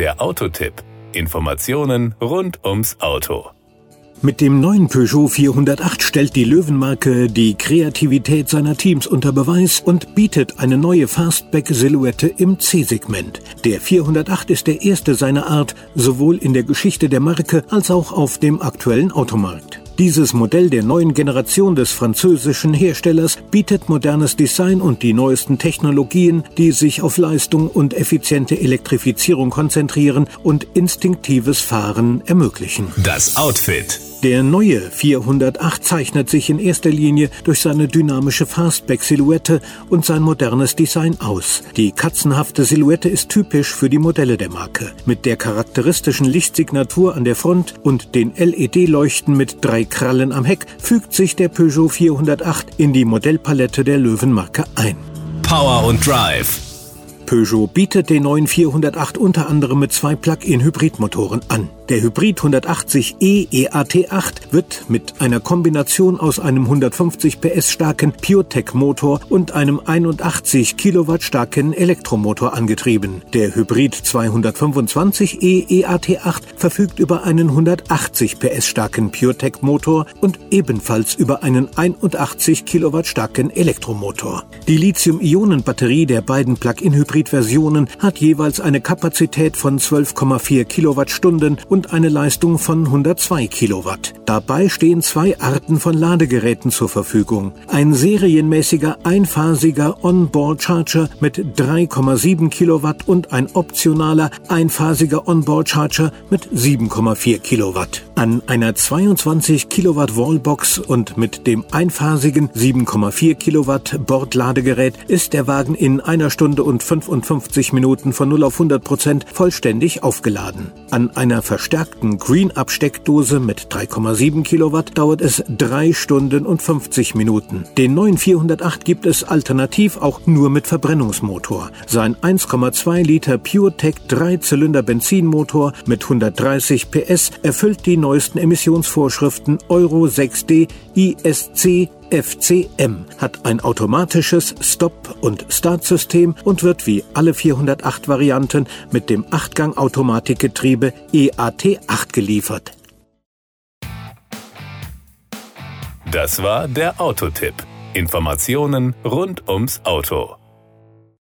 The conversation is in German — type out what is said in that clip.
Der Autotipp. Informationen rund ums Auto. Mit dem neuen Peugeot 408 stellt die Löwenmarke die Kreativität seiner Teams unter Beweis und bietet eine neue Fastback-Silhouette im C-Segment. Der 408 ist der erste seiner Art, sowohl in der Geschichte der Marke als auch auf dem aktuellen Automarkt. Dieses Modell der neuen Generation des französischen Herstellers bietet modernes Design und die neuesten Technologien, die sich auf Leistung und effiziente Elektrifizierung konzentrieren und instinktives Fahren ermöglichen. Das Outfit. Der neue 408 zeichnet sich in erster Linie durch seine dynamische Fastback-Silhouette und sein modernes Design aus. Die katzenhafte Silhouette ist typisch für die Modelle der Marke. Mit der charakteristischen Lichtsignatur an der Front und den LED-Leuchten mit drei Krallen am Heck fügt sich der Peugeot 408 in die Modellpalette der Löwenmarke ein. Power und Drive. Peugeot bietet den neuen 408 unter anderem mit zwei Plug-in-Hybridmotoren an. Der Hybrid 180e EAT8 wird mit einer Kombination aus einem 150 PS starken PureTech-Motor und einem 81 Kilowatt starken Elektromotor angetrieben. Der Hybrid 225e EAT8 verfügt über einen 180 PS starken PureTech-Motor und ebenfalls über einen 81 Kilowatt starken Elektromotor. Die Lithium-Ionen-Batterie der beiden Plug-in-Hybrid-Versionen hat jeweils eine Kapazität von 12,4 Kilowattstunden und und eine Leistung von 102 Kilowatt. Dabei stehen zwei Arten von Ladegeräten zur Verfügung. Ein serienmäßiger einphasiger Onboard Charger mit 3,7 Kilowatt und ein optionaler einphasiger Onboard Charger mit 7,4 Kilowatt. An einer 22 Kilowatt Wallbox und mit dem einphasigen 7,4 Kilowatt Bordladegerät ist der Wagen in einer Stunde und 55 Minuten von 0 auf 100 Prozent vollständig aufgeladen. An einer verstärkten Green-Up-Steckdose mit 3,7 Kilowatt dauert es 3 Stunden und 50 Minuten. Den neuen 408 gibt es alternativ auch nur mit Verbrennungsmotor. Sein 1,2 Liter PureTech 3-Zylinder Benzinmotor mit 130 PS erfüllt die neuesten Emissionsvorschriften Euro 6D ISC FCM hat ein automatisches Stop- und Startsystem und wird wie alle 408 Varianten mit dem 8-Gang-Automatikgetriebe EAT8 geliefert. Das war der Autotipp. Informationen rund ums Auto.